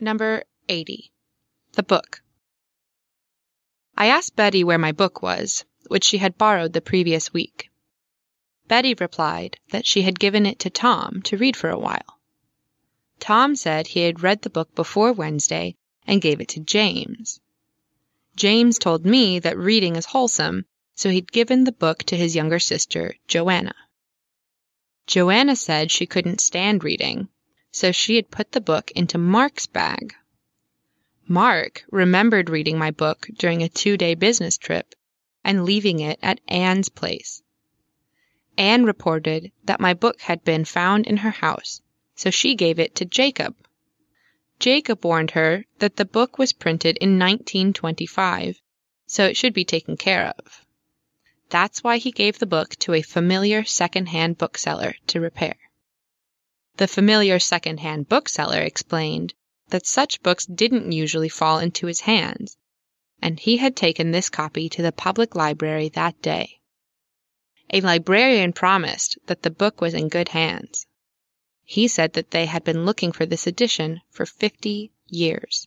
Number 80. The Book. I asked Betty where my book was, which she had borrowed the previous week. Betty replied that she had given it to Tom to read for a while. Tom said he had read the book before Wednesday and gave it to James. James told me that reading is wholesome, so he'd given the book to his younger sister, Joanna. Joanna said she couldn't stand reading, so she had put the book into Mark's bag. Mark remembered reading my book during a two day business trip and leaving it at Anne's place. Anne reported that my book had been found in her house, so she gave it to Jacob. Jacob warned her that the book was printed in 1925, so it should be taken care of. That's why he gave the book to a familiar second-hand bookseller to repair. The familiar second-hand bookseller explained that such books didn't usually fall into his hands, and he had taken this copy to the public library that day. A librarian promised that the book was in good hands. He said that they had been looking for this edition for 50 years.